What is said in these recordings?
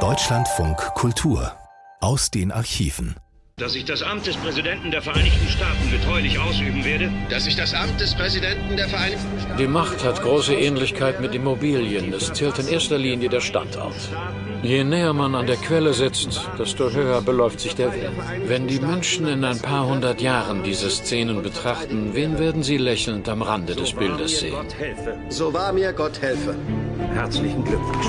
Deutschlandfunk Kultur aus den Archiven. Dass ich das Amt des Präsidenten der Vereinigten Staaten getreulich ausüben werde. Dass ich das Amt des Präsidenten der Vereinigten Staaten. Die Macht hat große Ähnlichkeit mit Immobilien. Es zählt in erster Linie der Standort. Je näher man an der Quelle sitzt, desto höher beläuft sich der Wert. Wenn die Menschen in ein paar hundert Jahren diese Szenen betrachten, wen werden sie lächelnd am Rande des Bildes sehen? So wahr mir Gott helfe. Herzlichen Glückwunsch.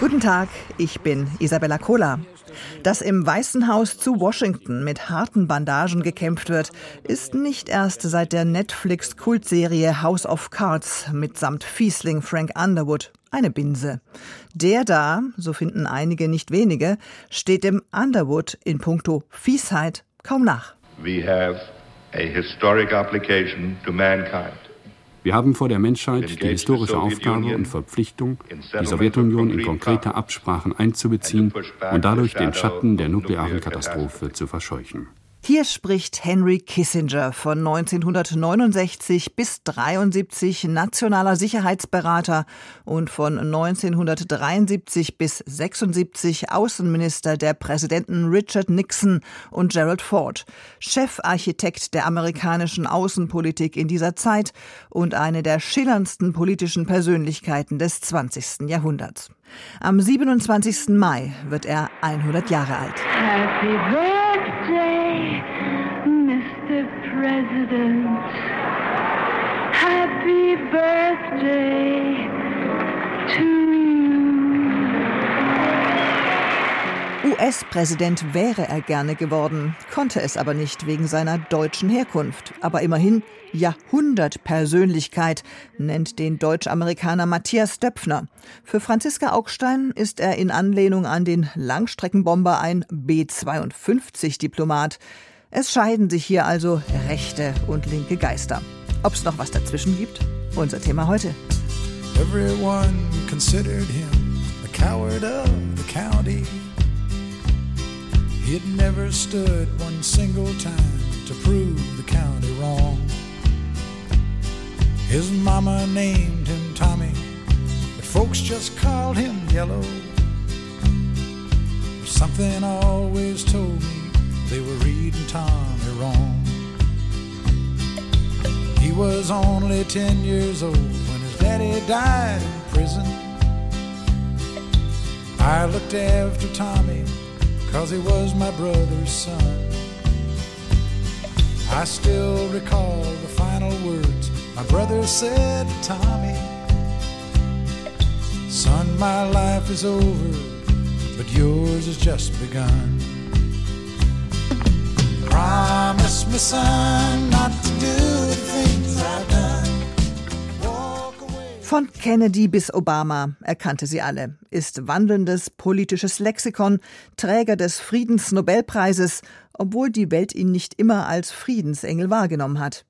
Guten Tag, ich bin Isabella Kohler. Dass im Weißen Haus zu Washington mit harten Bandagen gekämpft wird, ist nicht erst seit der Netflix-Kultserie House of Cards mitsamt Fiesling Frank Underwood eine Binse. Der da, so finden einige nicht wenige, steht dem Underwood in puncto Fiesheit kaum nach. We have a historic application to mankind. Wir haben vor der Menschheit die historische Aufgabe und Verpflichtung, die Sowjetunion in konkrete Absprachen einzubeziehen und dadurch den Schatten der nuklearen Katastrophe zu verscheuchen. Hier spricht Henry Kissinger von 1969 bis 73 nationaler Sicherheitsberater und von 1973 bis 76 Außenminister der Präsidenten Richard Nixon und Gerald Ford, Chefarchitekt der amerikanischen Außenpolitik in dieser Zeit und eine der schillerndsten politischen Persönlichkeiten des 20. Jahrhunderts. Am 27. Mai wird er 100 Jahre alt. President. Happy birthday to. US-Präsident wäre er gerne geworden, konnte es aber nicht wegen seiner deutschen Herkunft. Aber immerhin Jahrhundertpersönlichkeit, nennt den Deutsch-Amerikaner Matthias Döpfner. Für Franziska Augstein ist er in Anlehnung an den Langstreckenbomber ein B-52-Diplomat. Es scheiden sich hier also rechte und linke Geister. Ob es noch was dazwischen gibt? Unser Thema heute. Everyone considered him the coward of the county. He had never stood one single time to prove the county wrong. His mama named him Tommy, but folks just called him Yellow. Something always told me they were reading Tommy wrong. He was only 10 years old when his daddy died in prison. I looked after Tommy cause he was my brother's son. I still recall the final words my brother said to Tommy. Son, my life is over, but yours has just begun. Promise me, son, not to do the things I've done. Von Kennedy bis Obama, er kannte sie alle, ist wandelndes politisches Lexikon, Träger des Friedensnobelpreises, obwohl die Welt ihn nicht immer als Friedensengel wahrgenommen hat.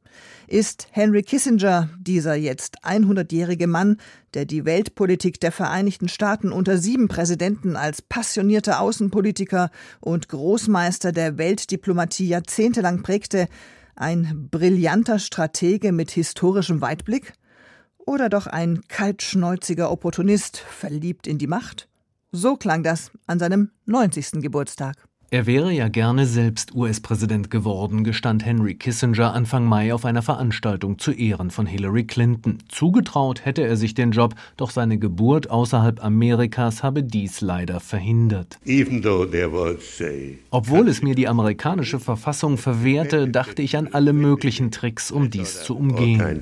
Ist Henry Kissinger, dieser jetzt 100-jährige Mann, der die Weltpolitik der Vereinigten Staaten unter sieben Präsidenten als passionierter Außenpolitiker und Großmeister der Weltdiplomatie jahrzehntelang prägte, ein brillanter Stratege mit historischem Weitblick? Oder doch ein kaltschnäuziger Opportunist, verliebt in die Macht? So klang das an seinem 90. Geburtstag. Er wäre ja gerne selbst US-Präsident geworden, gestand Henry Kissinger Anfang Mai auf einer Veranstaltung zu Ehren von Hillary Clinton. Zugetraut hätte er sich den Job, doch seine Geburt außerhalb Amerikas habe dies leider verhindert. Obwohl es mir die amerikanische Verfassung verwehrte, dachte ich an alle möglichen Tricks, um dies zu umgehen.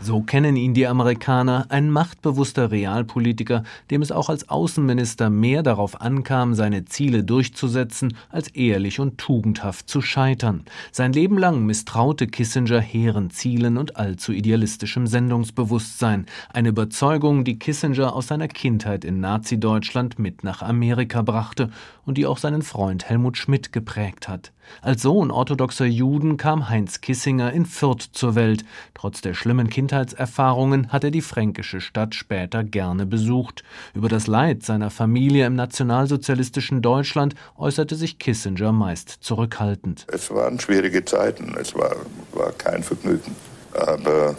So kennen ihn die Amerikaner, ein machtbewusster Realpolitiker, dem es auch als Außenminister mehr darauf ankam, seine Ziele durchzusetzen, als ehrlich und tugendhaft zu scheitern. Sein Leben lang misstraute Kissinger hehren Zielen und allzu idealistischem Sendungsbewusstsein, eine Überzeugung, die Kissinger aus seiner Kindheit in Nazi-Deutschland mit nach Amerika brachte und die auch seinen Freund Helmut Schmidt geprägt hat. Als Sohn orthodoxer Juden kam Heinz Kissinger in Fürth zur Welt. Trotz der schlimmen Kindheitserfahrungen hat er die fränkische Stadt später gerne besucht. Über das Leid seiner Familie im nationalsozialistischen Deutschland äußerte sich Kissinger meist zurückhaltend. Es waren schwierige Zeiten, es war, war kein Vergnügen. Aber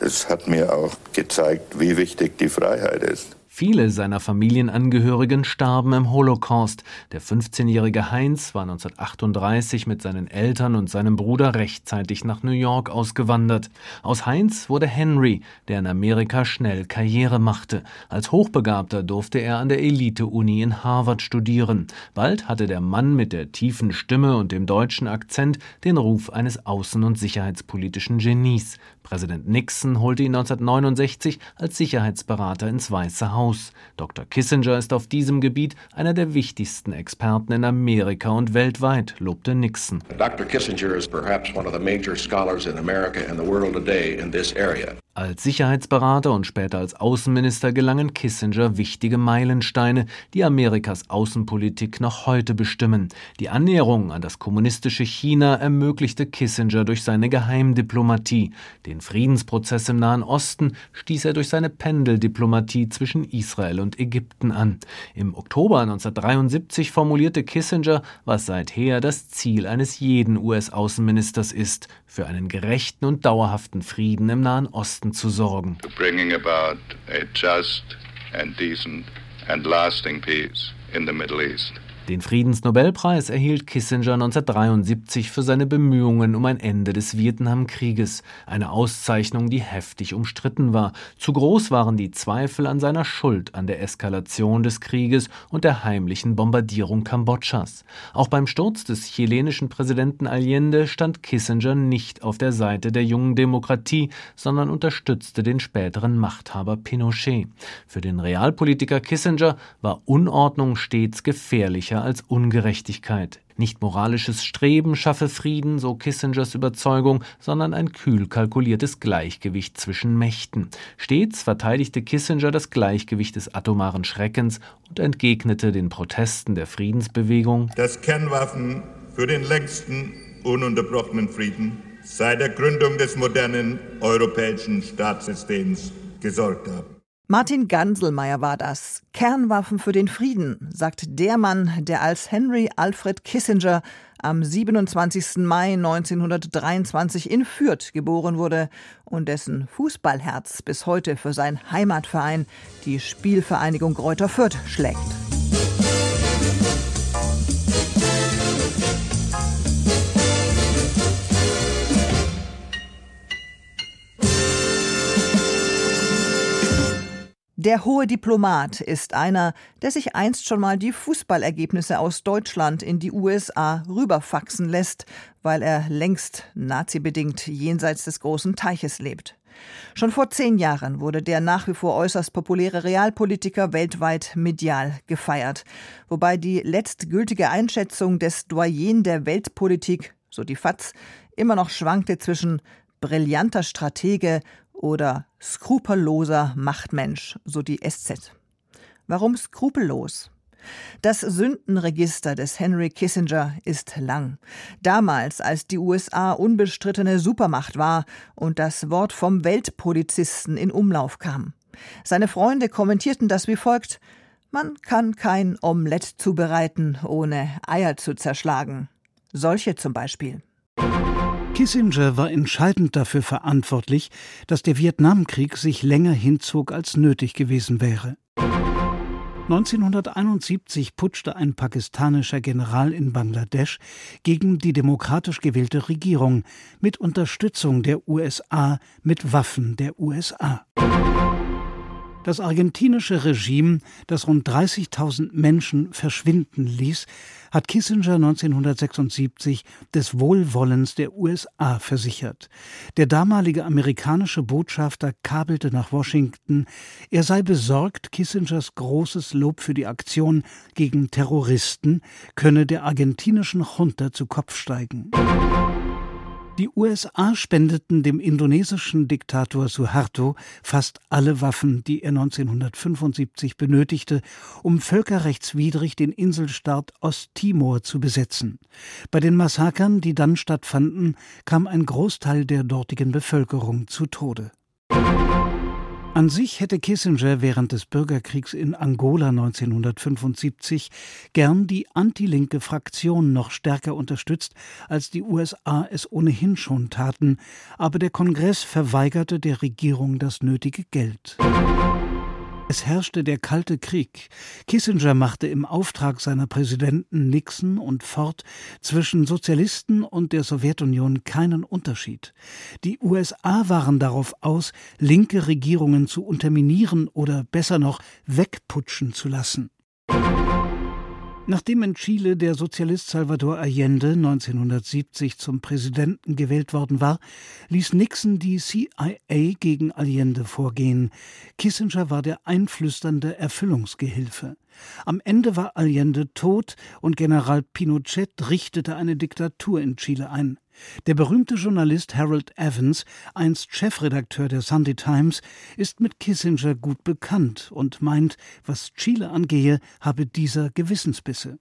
es hat mir auch gezeigt, wie wichtig die Freiheit ist. Viele seiner Familienangehörigen starben im Holocaust. Der 15-jährige Heinz war 1938 mit seinen Eltern und seinem Bruder rechtzeitig nach New York ausgewandert. Aus Heinz wurde Henry, der in Amerika schnell Karriere machte. Als Hochbegabter durfte er an der Elite-Uni in Harvard studieren. Bald hatte der Mann mit der tiefen Stimme und dem deutschen Akzent den Ruf eines außen- und sicherheitspolitischen Genies. Präsident Nixon holte ihn 1969 als Sicherheitsberater ins Weiße Haus aus. Dr. Kissinger ist auf diesem Gebiet einer der wichtigsten Experten in Amerika und weltweit, lobte Nixon. Dr. Kissinger is perhaps one of the major scholars in America and the world today in this area. Als Sicherheitsberater und später als Außenminister gelangen Kissinger wichtige Meilensteine, die Amerikas Außenpolitik noch heute bestimmen. Die Annäherung an das kommunistische China ermöglichte Kissinger durch seine Geheimdiplomatie. Den Friedensprozess im Nahen Osten stieß er durch seine Pendeldiplomatie zwischen Israel und Ägypten an. Im Oktober 1973 formulierte Kissinger, was seither das Ziel eines jeden US-Außenministers ist, für einen gerechten und dauerhaften Frieden im Nahen Osten Westen zu sorgen. Bringing about a just and decent and lasting peace in the Middle East. Den Friedensnobelpreis erhielt Kissinger 1973 für seine Bemühungen um ein Ende des Vietnamkrieges, eine Auszeichnung, die heftig umstritten war. Zu groß waren die Zweifel an seiner Schuld an der Eskalation des Krieges und der heimlichen Bombardierung Kambodschas. Auch beim Sturz des chilenischen Präsidenten Allende stand Kissinger nicht auf der Seite der jungen Demokratie, sondern unterstützte den späteren Machthaber Pinochet. Für den Realpolitiker Kissinger war Unordnung stets gefährlicher gefährlicher als Ungerechtigkeit. Nicht moralisches Streben schaffe Frieden, so Kissingers Überzeugung, sondern ein kühl kalkuliertes Gleichgewicht zwischen Mächten. Stets verteidigte Kissinger das Gleichgewicht des atomaren Schreckens und entgegnete den Protesten der Friedensbewegung, dass Kernwaffen für den längsten ununterbrochenen Frieden seit der Gründung des modernen europäischen Staatssystems gesorgt haben. Martin Ganselmeier war das. Kernwaffen für den Frieden, sagt der Mann, der als Henry Alfred Kissinger am 27. Mai 1923 in Fürth geboren wurde und dessen Fußballherz bis heute für seinen Heimatverein, die Spielvereinigung Kräuter Fürth, schlägt. Der hohe Diplomat ist einer, der sich einst schon mal die Fußballergebnisse aus Deutschland in die USA rüberfaxen lässt, weil er längst nazibedingt jenseits des großen Teiches lebt. Schon vor zehn Jahren wurde der nach wie vor äußerst populäre Realpolitiker weltweit medial gefeiert, wobei die letztgültige Einschätzung des Doyen der Weltpolitik, so die FAZ, immer noch schwankte zwischen brillanter Stratege oder skrupelloser Machtmensch, so die SZ. Warum skrupellos? Das Sündenregister des Henry Kissinger ist lang. Damals, als die USA unbestrittene Supermacht war und das Wort vom Weltpolizisten in Umlauf kam. Seine Freunde kommentierten das wie folgt Man kann kein Omelett zubereiten, ohne Eier zu zerschlagen. Solche zum Beispiel. Kissinger war entscheidend dafür verantwortlich, dass der Vietnamkrieg sich länger hinzog, als nötig gewesen wäre. 1971 putschte ein pakistanischer General in Bangladesch gegen die demokratisch gewählte Regierung mit Unterstützung der USA mit Waffen der USA. Das argentinische Regime, das rund 30.000 Menschen verschwinden ließ, hat Kissinger 1976 des Wohlwollens der USA versichert. Der damalige amerikanische Botschafter kabelte nach Washington, er sei besorgt, Kissingers großes Lob für die Aktion gegen Terroristen könne der argentinischen Junta zu Kopf steigen. Die USA spendeten dem indonesischen Diktator Suharto fast alle Waffen, die er 1975 benötigte, um völkerrechtswidrig den Inselstaat Osttimor zu besetzen. Bei den Massakern, die dann stattfanden, kam ein Großteil der dortigen Bevölkerung zu Tode. An sich hätte Kissinger während des Bürgerkriegs in Angola 1975 gern die antilinke Fraktion noch stärker unterstützt, als die USA es ohnehin schon taten, aber der Kongress verweigerte der Regierung das nötige Geld. Es herrschte der Kalte Krieg. Kissinger machte im Auftrag seiner Präsidenten Nixon und Ford zwischen Sozialisten und der Sowjetunion keinen Unterschied. Die USA waren darauf aus, linke Regierungen zu unterminieren oder besser noch wegputschen zu lassen. Nachdem in Chile der Sozialist Salvador Allende 1970 zum Präsidenten gewählt worden war, ließ Nixon die CIA gegen Allende vorgehen. Kissinger war der einflüsternde Erfüllungsgehilfe. Am Ende war Allende tot und General Pinochet richtete eine Diktatur in Chile ein. Der berühmte Journalist Harold Evans, einst Chefredakteur der Sunday Times, ist mit Kissinger gut bekannt und meint, was Chile angehe, habe dieser Gewissensbisse.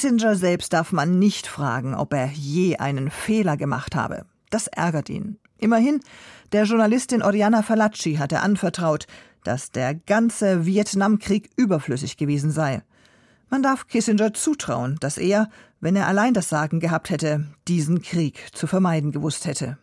Kissinger selbst darf man nicht fragen, ob er je einen Fehler gemacht habe. Das ärgert ihn. Immerhin, der Journalistin Oriana Falacci hatte anvertraut, dass der ganze Vietnamkrieg überflüssig gewesen sei. Man darf Kissinger zutrauen, dass er, wenn er allein das Sagen gehabt hätte, diesen Krieg zu vermeiden gewusst hätte.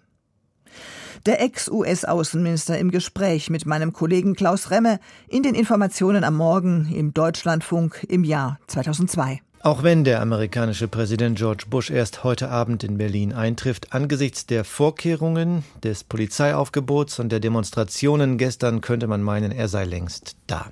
Der Ex-US-Außenminister im Gespräch mit meinem Kollegen Klaus Remme in den Informationen am Morgen im Deutschlandfunk im Jahr 2002. Auch wenn der amerikanische Präsident George Bush erst heute Abend in Berlin eintrifft, angesichts der Vorkehrungen, des Polizeiaufgebots und der Demonstrationen gestern könnte man meinen, er sei längst da.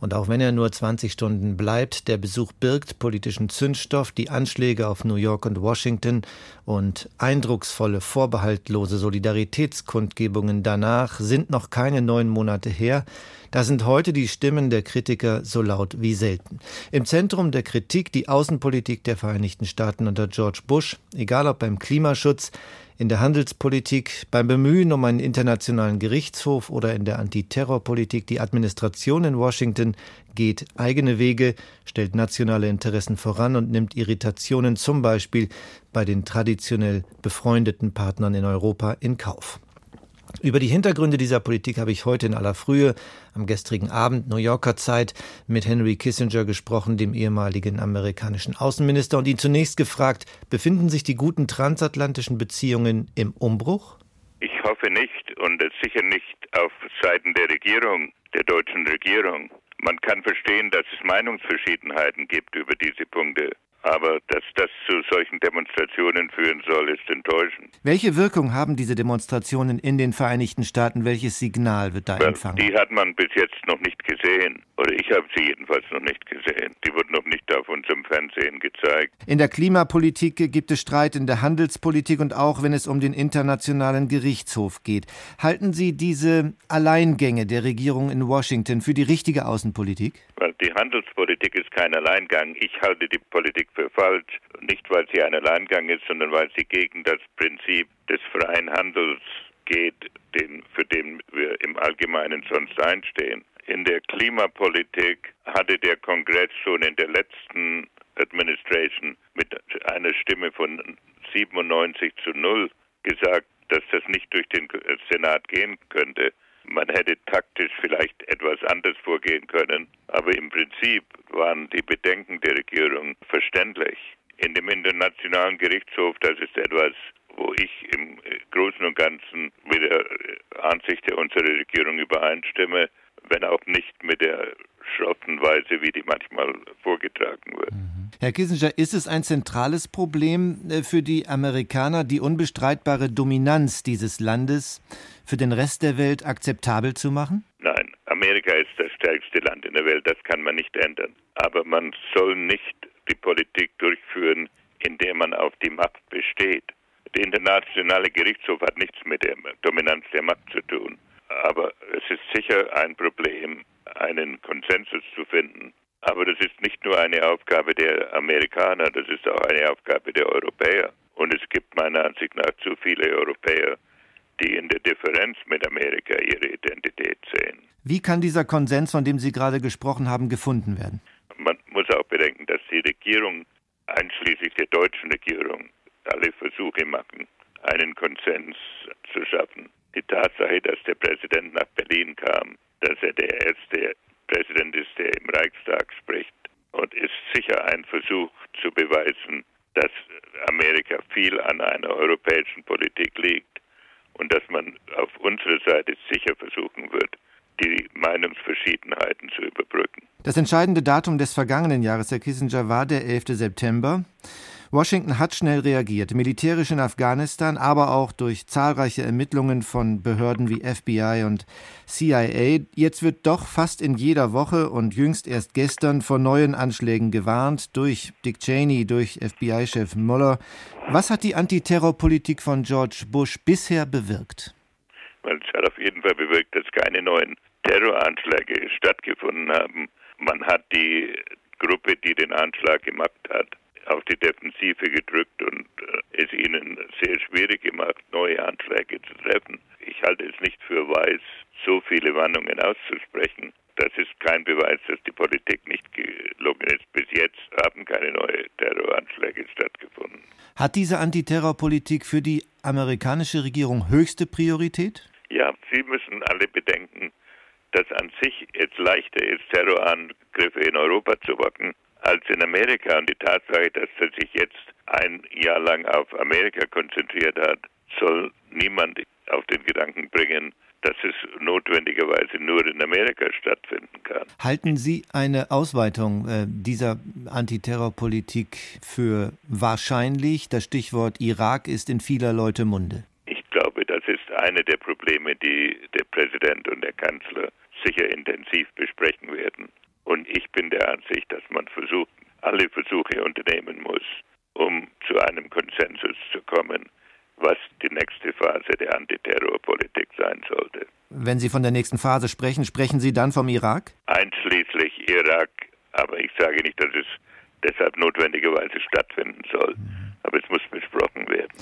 Und auch wenn er nur 20 Stunden bleibt, der Besuch birgt politischen Zündstoff, die Anschläge auf New York und Washington und eindrucksvolle, vorbehaltlose Solidaritätskundgebungen danach sind noch keine neun Monate her. Da sind heute die Stimmen der Kritiker so laut wie selten. Im Zentrum der Kritik die Außenpolitik der Vereinigten Staaten unter George Bush, egal ob beim Klimaschutz, in der Handelspolitik, beim Bemühen um einen internationalen Gerichtshof oder in der Antiterrorpolitik. Die Administration in Washington geht eigene Wege, stellt nationale Interessen voran und nimmt Irritationen zum Beispiel bei den traditionell befreundeten Partnern in Europa in Kauf. Über die Hintergründe dieser Politik habe ich heute in aller Frühe am gestrigen Abend New Yorker Zeit mit Henry Kissinger gesprochen, dem ehemaligen amerikanischen Außenminister, und ihn zunächst gefragt, befinden sich die guten transatlantischen Beziehungen im Umbruch? Ich hoffe nicht und sicher nicht auf Seiten der Regierung, der deutschen Regierung. Man kann verstehen, dass es Meinungsverschiedenheiten gibt über diese Punkte. Aber dass das zu solchen Demonstrationen führen soll, ist enttäuschend. Welche Wirkung haben diese Demonstrationen in den Vereinigten Staaten? Welches Signal wird da empfangen? Die hat man bis jetzt noch nicht gesehen. Oder ich habe sie jedenfalls noch nicht gesehen. Die wurden noch nicht auf unserem Fernsehen gezeigt. In der Klimapolitik gibt es Streit in der Handelspolitik und auch wenn es um den Internationalen Gerichtshof geht. Halten Sie diese Alleingänge der Regierung in Washington für die richtige Außenpolitik? Weil die Handelspolitik ist kein Alleingang. Ich halte die Politik für falsch. Nicht, weil sie ein Alleingang ist, sondern weil sie gegen das Prinzip des freien Handels geht, den, für den wir im Allgemeinen sonst einstehen. In der Klimapolitik hatte der Kongress schon in der letzten Administration mit einer Stimme von 97 zu 0 gesagt, dass das nicht durch den Senat gehen könnte. Man hätte taktisch vielleicht etwas anders vorgehen können, aber im Prinzip waren die Bedenken der Regierung verständlich. In dem Internationalen Gerichtshof, das ist etwas, wo ich im Großen und Ganzen mit der Ansicht der unserer Regierung übereinstimme, wenn auch nicht mit der schrotten Weise, wie die manchmal vorgetragen wird. Herr Kissinger, ist es ein zentrales Problem für die Amerikaner, die unbestreitbare Dominanz dieses Landes für den Rest der Welt akzeptabel zu machen? Nein, Amerika ist das stärkste Land in der Welt, das kann man nicht ändern. Aber man soll nicht die Politik durchführen, in der man auf die Macht besteht. Der Internationale Gerichtshof hat nichts mit der Dominanz der Macht zu tun. Aber es ist sicher ein Problem, einen Konsensus zu finden. Aber das ist nicht nur eine Aufgabe der Amerikaner, das ist auch eine Aufgabe der Europäer. Und es gibt meiner Ansicht nach zu viele Europäer, die in der Differenz mit Amerika ihre Identität sehen. Wie kann dieser Konsens, von dem Sie gerade gesprochen haben, gefunden werden? Man muss auch bedenken, dass die Regierung, einschließlich der deutschen Regierung, alle Versuche machen, einen Konsens zu schaffen. Die Tatsache, dass der Präsident nach Berlin kam, dass er der erste Präsident ist, der im Reichstag spricht, und ist sicher ein Versuch zu beweisen, dass Amerika viel an einer europäischen Politik liegt und dass man auf unserer Seite sicher versuchen wird, die Meinungsverschiedenheiten zu überbrücken. Das entscheidende Datum des vergangenen Jahres, Herr Kissinger, war der 11. September. Washington hat schnell reagiert, militärisch in Afghanistan, aber auch durch zahlreiche Ermittlungen von Behörden wie FBI und CIA. Jetzt wird doch fast in jeder Woche und jüngst erst gestern vor neuen Anschlägen gewarnt durch Dick Cheney, durch FBI-Chef Mueller. Was hat die Antiterrorpolitik von George Bush bisher bewirkt? Es hat auf jeden Fall bewirkt, dass keine neuen Terroranschläge stattgefunden haben. Man hat die Gruppe, die den Anschlag gemacht hat, auf die Defensive gedrückt und äh, es ihnen sehr schwierig gemacht, neue Anschläge zu treffen. Ich halte es nicht für weiß, so viele Warnungen auszusprechen. Das ist kein Beweis, dass die Politik nicht gelungen ist. Bis jetzt haben keine neuen Terroranschläge stattgefunden. Hat diese Antiterrorpolitik für die amerikanische Regierung höchste Priorität? Ja, Sie müssen alle bedenken, dass an sich es leichter ist, Terrorangriffe in Europa zu wagen als in Amerika. Und die Tatsache, dass er sich jetzt ein Jahr lang auf Amerika konzentriert hat, soll niemand auf den Gedanken bringen, dass es notwendigerweise nur in Amerika stattfinden kann. Halten Sie eine Ausweitung äh, dieser Antiterrorpolitik für wahrscheinlich? Das Stichwort Irak ist in vieler Leute Munde. Ich glaube, das ist eine der Probleme, die der Präsident und der Kanzler sicher intensiv besprechen werden. Und ich bin der Ansicht, dass man versucht, alle Versuche unternehmen muss, um zu einem Konsensus zu kommen, was die nächste Phase der Antiterrorpolitik sein sollte. Wenn Sie von der nächsten Phase sprechen, sprechen Sie dann vom Irak? Einschließlich Irak, aber ich sage nicht, dass es deshalb notwendigerweise stattfinden soll. Aber es muss besprochen werden.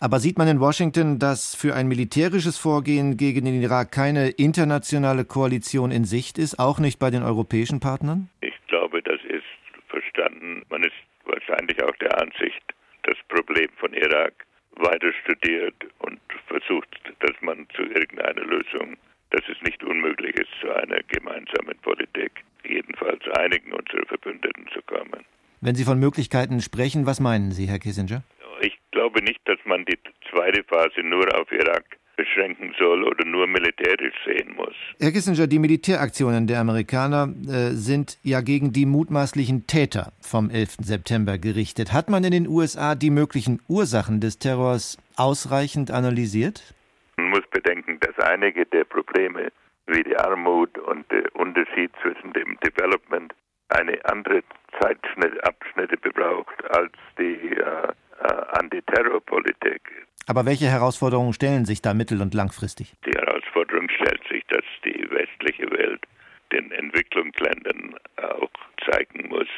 Aber sieht man in Washington, dass für ein militärisches Vorgehen gegen den Irak keine internationale Koalition in Sicht ist, auch nicht bei den europäischen Partnern? Ich glaube, das ist verstanden. Man ist wahrscheinlich auch der Ansicht, das Problem von Irak weiter studiert und versucht, dass man zu irgendeiner Lösung, dass es nicht unmöglich ist, zu einer gemeinsamen Politik, jedenfalls einigen unserer Verbündeten zu kommen. Wenn Sie von Möglichkeiten sprechen, was meinen Sie, Herr Kissinger? Ich glaube nicht, dass man die zweite Phase nur auf Irak beschränken soll oder nur militärisch sehen muss. Herr Kissinger, die Militäraktionen der Amerikaner äh, sind ja gegen die mutmaßlichen Täter vom 11. September gerichtet. Hat man in den USA die möglichen Ursachen des Terrors ausreichend analysiert? Man muss bedenken, dass einige der Probleme wie die Armut und der Unterschied zwischen dem Development eine andere Zeitabschnitte bebraucht als die äh, äh, Antiterrorpolitik. Aber welche Herausforderungen stellen sich da mittel- und langfristig? Die Herausforderung stellt sich, dass die westliche Welt den Entwicklungsländern auch zeigen muss,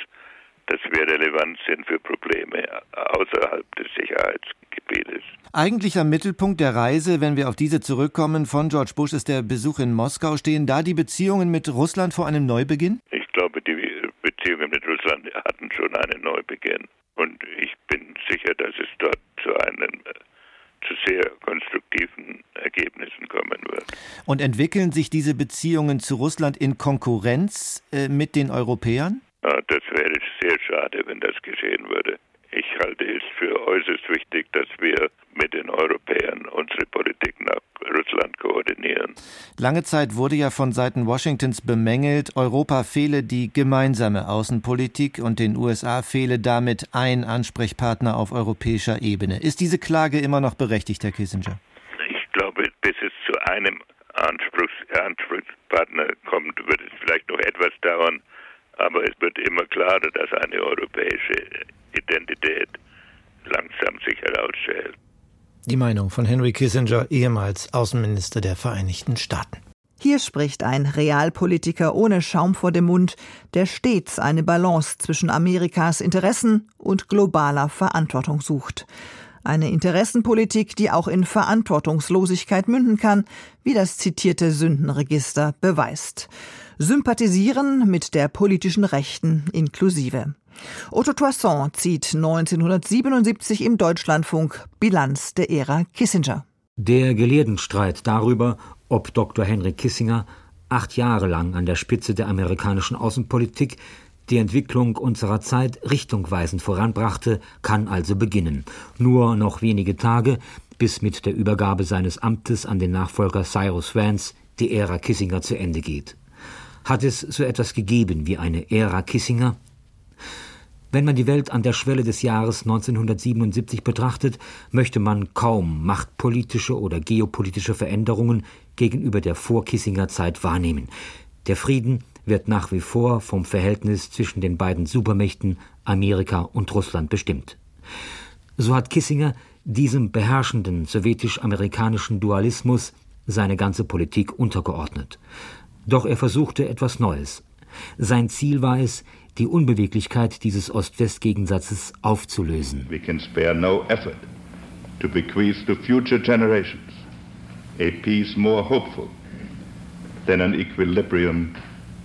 dass wir relevant sind für Probleme außerhalb des Sicherheitsgebietes. Eigentlicher Mittelpunkt der Reise, wenn wir auf diese zurückkommen, von George Bush ist der Besuch in Moskau. Stehen da die Beziehungen mit Russland vor einem Neubeginn? Ich glaube, die Beziehungen mit Russland hatten schon einen Neubeginn. Und ich bin sicher, dass es dort zu einem zu sehr konstruktiven Ergebnissen kommen wird. Und entwickeln sich diese Beziehungen zu Russland in Konkurrenz äh, mit den Europäern? Ah, das wäre sehr schade, wenn das geschehen würde. Ich halte es für äußerst wichtig, dass wir mit den Europäern unsere Politik nach Russland koordinieren. Lange Zeit wurde ja von Seiten Washingtons bemängelt, Europa fehle die gemeinsame Außenpolitik und den USA fehle damit ein Ansprechpartner auf europäischer Ebene. Ist diese Klage immer noch berechtigt, Herr Kissinger? Ich glaube, bis es zu einem Anspruchs Ansprechpartner kommt, wird es vielleicht noch etwas dauern, aber es wird immer klarer, dass eine europäische Identität langsam sich herausstellt. Die Meinung von Henry Kissinger, ehemals Außenminister der Vereinigten Staaten. Hier spricht ein Realpolitiker ohne Schaum vor dem Mund, der stets eine Balance zwischen Amerikas Interessen und globaler Verantwortung sucht. Eine Interessenpolitik, die auch in Verantwortungslosigkeit münden kann, wie das zitierte Sündenregister beweist. Sympathisieren mit der politischen Rechten inklusive. Otto Toisson zieht 1977 im Deutschlandfunk Bilanz der Ära Kissinger. Der Gelehrtenstreit darüber, ob Dr. Henry Kissinger acht Jahre lang an der Spitze der amerikanischen Außenpolitik die Entwicklung unserer Zeit richtungweisend voranbrachte, kann also beginnen. Nur noch wenige Tage, bis mit der Übergabe seines Amtes an den Nachfolger Cyrus Vance die Ära Kissinger zu Ende geht. Hat es so etwas gegeben wie eine Ära Kissinger? Wenn man die Welt an der Schwelle des Jahres 1977 betrachtet, möchte man kaum machtpolitische oder geopolitische Veränderungen gegenüber der Vor-Kissinger Zeit wahrnehmen. Der Frieden wird nach wie vor vom Verhältnis zwischen den beiden Supermächten Amerika und Russland bestimmt. So hat Kissinger diesem beherrschenden sowjetisch-amerikanischen Dualismus seine ganze Politik untergeordnet. Doch er versuchte etwas Neues. Sein Ziel war es, die Unbeweglichkeit dieses Ost-West-Gegensatzes aufzulösen. We can spare no effort to bequeath to future generations a peace more hopeful than an equilibrium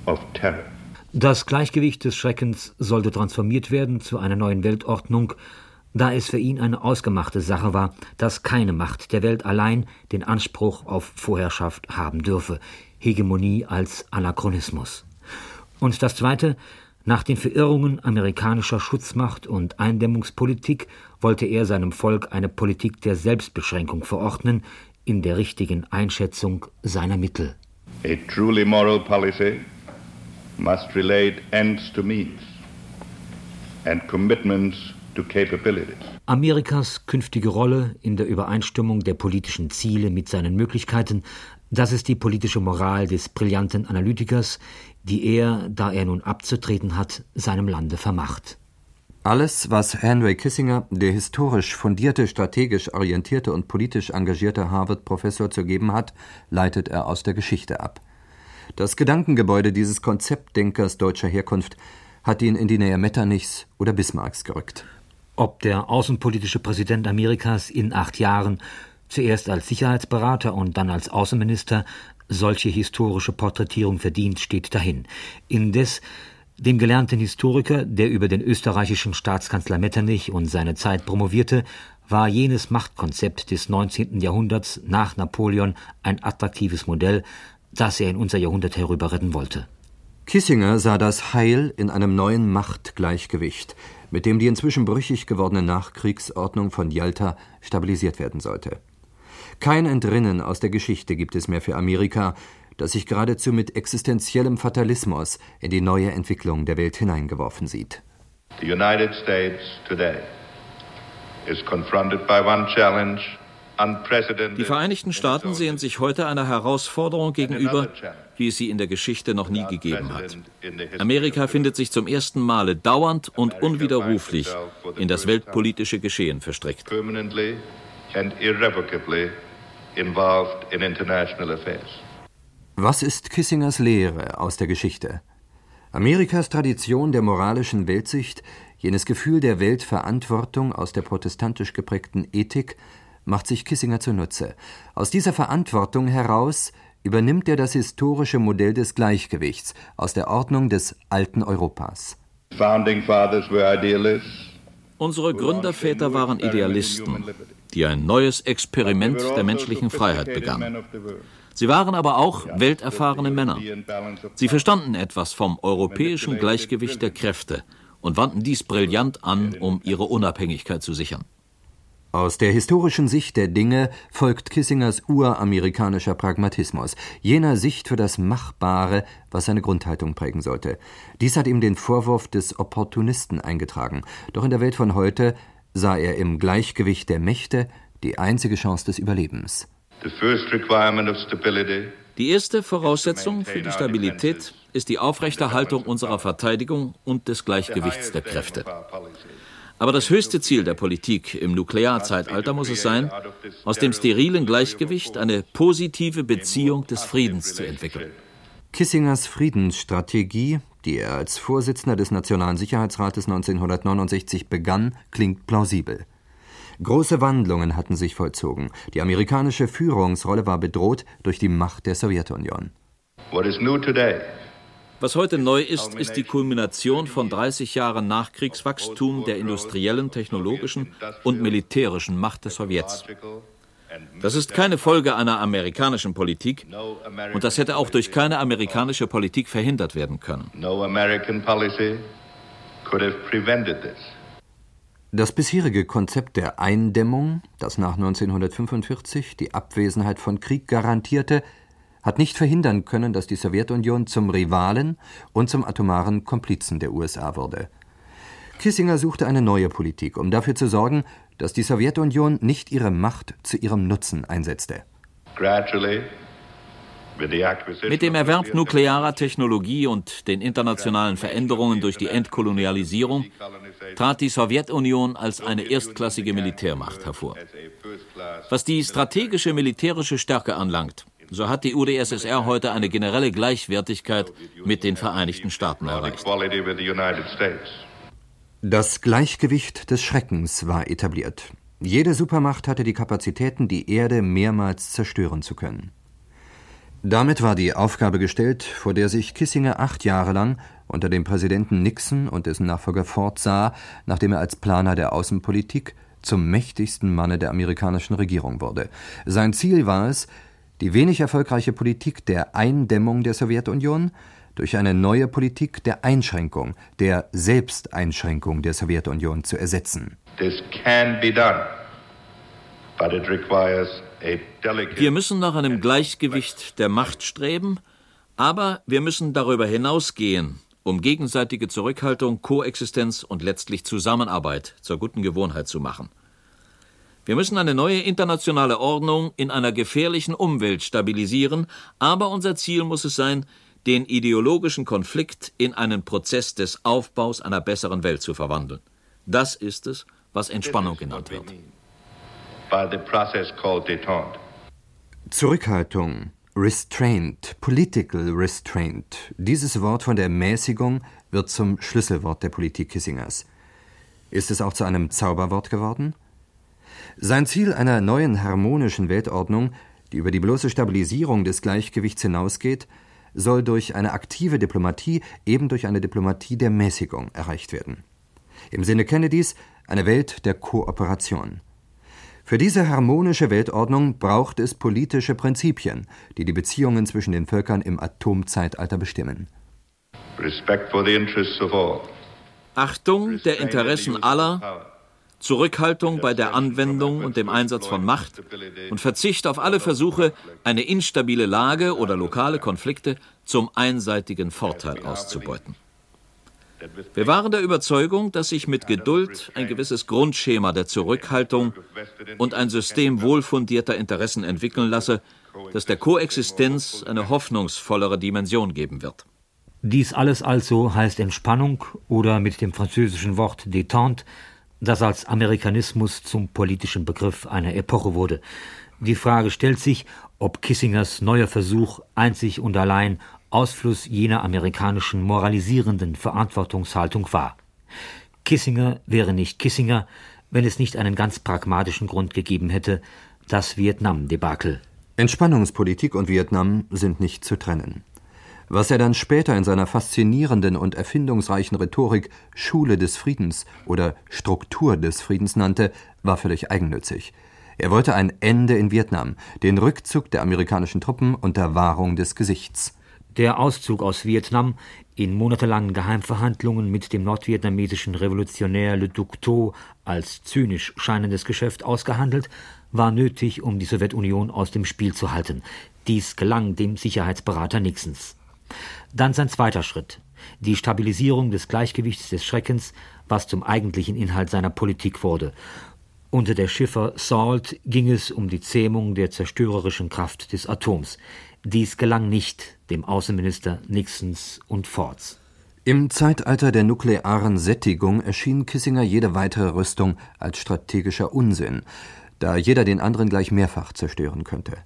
of terror. Das Gleichgewicht des Schreckens sollte transformiert werden zu einer neuen Weltordnung, da es für ihn eine ausgemachte Sache war, dass keine Macht der Welt allein den Anspruch auf Vorherrschaft haben dürfe, Hegemonie als Anachronismus. Und das Zweite, nach den Verirrungen amerikanischer Schutzmacht und Eindämmungspolitik wollte er seinem Volk eine Politik der Selbstbeschränkung verordnen, in der richtigen Einschätzung seiner Mittel. A truly moral policy must relate ends to means and commitments to capabilities. Amerikas künftige Rolle in der Übereinstimmung der politischen Ziele mit seinen Möglichkeiten, das ist die politische Moral des brillanten Analytikers, die er, da er nun abzutreten hat, seinem Lande vermacht. Alles, was Henry Kissinger, der historisch fundierte, strategisch orientierte und politisch engagierte Harvard-Professor zu geben hat, leitet er aus der Geschichte ab. Das Gedankengebäude dieses Konzeptdenkers deutscher Herkunft hat ihn in die Nähe Metternichs oder Bismarcks gerückt. Ob der außenpolitische Präsident Amerikas in acht Jahren, zuerst als Sicherheitsberater und dann als Außenminister, solche historische Porträtierung verdient, steht dahin. Indes dem gelernten Historiker, der über den österreichischen Staatskanzler Metternich und seine Zeit promovierte, war jenes Machtkonzept des 19. Jahrhunderts nach Napoleon ein attraktives Modell, das er in unser Jahrhundert herüber retten wollte. Kissinger sah das Heil in einem neuen Machtgleichgewicht, mit dem die inzwischen brüchig gewordene Nachkriegsordnung von Jalta stabilisiert werden sollte. Kein Entrinnen aus der Geschichte gibt es mehr für Amerika, das sich geradezu mit existenziellem Fatalismus in die neue Entwicklung der Welt hineingeworfen sieht. The United States today is confronted by one challenge die Vereinigten Staaten sehen sich heute einer Herausforderung gegenüber, wie es sie in der Geschichte noch nie gegeben hat. Amerika findet sich zum ersten Male dauernd und unwiderruflich in das weltpolitische Geschehen verstrickt. Was ist Kissingers Lehre aus der Geschichte? Amerikas Tradition der moralischen Weltsicht, jenes Gefühl der Weltverantwortung aus der protestantisch geprägten Ethik, macht sich Kissinger zunutze. Aus dieser Verantwortung heraus übernimmt er das historische Modell des Gleichgewichts aus der Ordnung des alten Europas. Unsere Gründerväter waren Idealisten, die ein neues Experiment der menschlichen Freiheit begannen. Sie waren aber auch welterfahrene Männer. Sie verstanden etwas vom europäischen Gleichgewicht der Kräfte und wandten dies brillant an, um ihre Unabhängigkeit zu sichern. Aus der historischen Sicht der Dinge folgt Kissingers uramerikanischer Pragmatismus, jener Sicht für das Machbare, was seine Grundhaltung prägen sollte. Dies hat ihm den Vorwurf des Opportunisten eingetragen. Doch in der Welt von heute sah er im Gleichgewicht der Mächte die einzige Chance des Überlebens. Die erste Voraussetzung für die Stabilität ist die Aufrechterhaltung unserer Verteidigung und des Gleichgewichts der Kräfte. Aber das höchste Ziel der Politik im Nuklearzeitalter muss es sein, aus dem sterilen Gleichgewicht eine positive Beziehung des Friedens zu entwickeln. Kissingers Friedensstrategie, die er als Vorsitzender des Nationalen Sicherheitsrates 1969 begann, klingt plausibel. Große Wandlungen hatten sich vollzogen. Die amerikanische Führungsrolle war bedroht durch die Macht der Sowjetunion. What is new today was heute neu ist, ist die Kulmination von 30 Jahren Nachkriegswachstum der industriellen, technologischen und militärischen Macht der Sowjets. Das ist keine Folge einer amerikanischen Politik und das hätte auch durch keine amerikanische Politik verhindert werden können. Das bisherige Konzept der Eindämmung, das nach 1945 die Abwesenheit von Krieg garantierte, hat nicht verhindern können, dass die Sowjetunion zum Rivalen und zum atomaren Komplizen der USA wurde. Kissinger suchte eine neue Politik, um dafür zu sorgen, dass die Sowjetunion nicht ihre Macht zu ihrem Nutzen einsetzte. Mit dem Erwerb nuklearer Technologie und den internationalen Veränderungen durch die Entkolonialisierung trat die Sowjetunion als eine erstklassige Militärmacht hervor. Was die strategische militärische Stärke anlangt, so hat die UdSSR heute eine generelle Gleichwertigkeit mit den Vereinigten Staaten erreicht. Das Gleichgewicht des Schreckens war etabliert. Jede Supermacht hatte die Kapazitäten, die Erde mehrmals zerstören zu können. Damit war die Aufgabe gestellt, vor der sich Kissinger acht Jahre lang unter dem Präsidenten Nixon und dessen Nachfolger Ford sah, nachdem er als Planer der Außenpolitik zum mächtigsten Manne der amerikanischen Regierung wurde. Sein Ziel war es, die wenig erfolgreiche Politik der Eindämmung der Sowjetunion durch eine neue Politik der Einschränkung, der Selbsteinschränkung der Sowjetunion zu ersetzen. Wir müssen nach einem Gleichgewicht der Macht streben, aber wir müssen darüber hinausgehen, um gegenseitige Zurückhaltung, Koexistenz und letztlich Zusammenarbeit zur guten Gewohnheit zu machen. Wir müssen eine neue internationale Ordnung in einer gefährlichen Umwelt stabilisieren, aber unser Ziel muss es sein, den ideologischen Konflikt in einen Prozess des Aufbaus einer besseren Welt zu verwandeln. Das ist es, was Entspannung genannt wird. Zurückhaltung, Restraint, Political Restraint. Dieses Wort von der Mäßigung wird zum Schlüsselwort der Politik Kissingers. Ist es auch zu einem Zauberwort geworden? Sein Ziel einer neuen harmonischen Weltordnung, die über die bloße Stabilisierung des Gleichgewichts hinausgeht, soll durch eine aktive Diplomatie, eben durch eine Diplomatie der Mäßigung erreicht werden. Im Sinne Kennedys eine Welt der Kooperation. Für diese harmonische Weltordnung braucht es politische Prinzipien, die die Beziehungen zwischen den Völkern im Atomzeitalter bestimmen. Achtung der Interessen aller Zurückhaltung bei der Anwendung und dem Einsatz von Macht und Verzicht auf alle Versuche, eine instabile Lage oder lokale Konflikte zum einseitigen Vorteil auszubeuten. Wir waren der Überzeugung, dass sich mit Geduld ein gewisses Grundschema der Zurückhaltung und ein System wohlfundierter Interessen entwickeln lasse, das der Koexistenz eine hoffnungsvollere Dimension geben wird. Dies alles also heißt Entspannung oder mit dem französischen Wort détente, das als Amerikanismus zum politischen Begriff einer Epoche wurde. Die Frage stellt sich, ob Kissingers neuer Versuch einzig und allein Ausfluss jener amerikanischen moralisierenden Verantwortungshaltung war. Kissinger wäre nicht Kissinger, wenn es nicht einen ganz pragmatischen Grund gegeben hätte, das Vietnam-Debakel. Entspannungspolitik und Vietnam sind nicht zu trennen. Was er dann später in seiner faszinierenden und erfindungsreichen Rhetorik Schule des Friedens oder Struktur des Friedens nannte, war völlig eigennützig. Er wollte ein Ende in Vietnam, den Rückzug der amerikanischen Truppen unter Wahrung des Gesichts. Der Auszug aus Vietnam, in monatelangen Geheimverhandlungen mit dem nordvietnamesischen Revolutionär Le Duc Tho als zynisch scheinendes Geschäft ausgehandelt, war nötig, um die Sowjetunion aus dem Spiel zu halten. Dies gelang dem Sicherheitsberater Nixons. Dann sein zweiter Schritt, die Stabilisierung des Gleichgewichts des Schreckens, was zum eigentlichen Inhalt seiner Politik wurde. Unter der Schiffer Salt ging es um die Zähmung der zerstörerischen Kraft des Atoms. Dies gelang nicht dem Außenminister Nixons und Fords. Im Zeitalter der nuklearen Sättigung erschien Kissinger jede weitere Rüstung als strategischer Unsinn, da jeder den anderen gleich mehrfach zerstören könnte.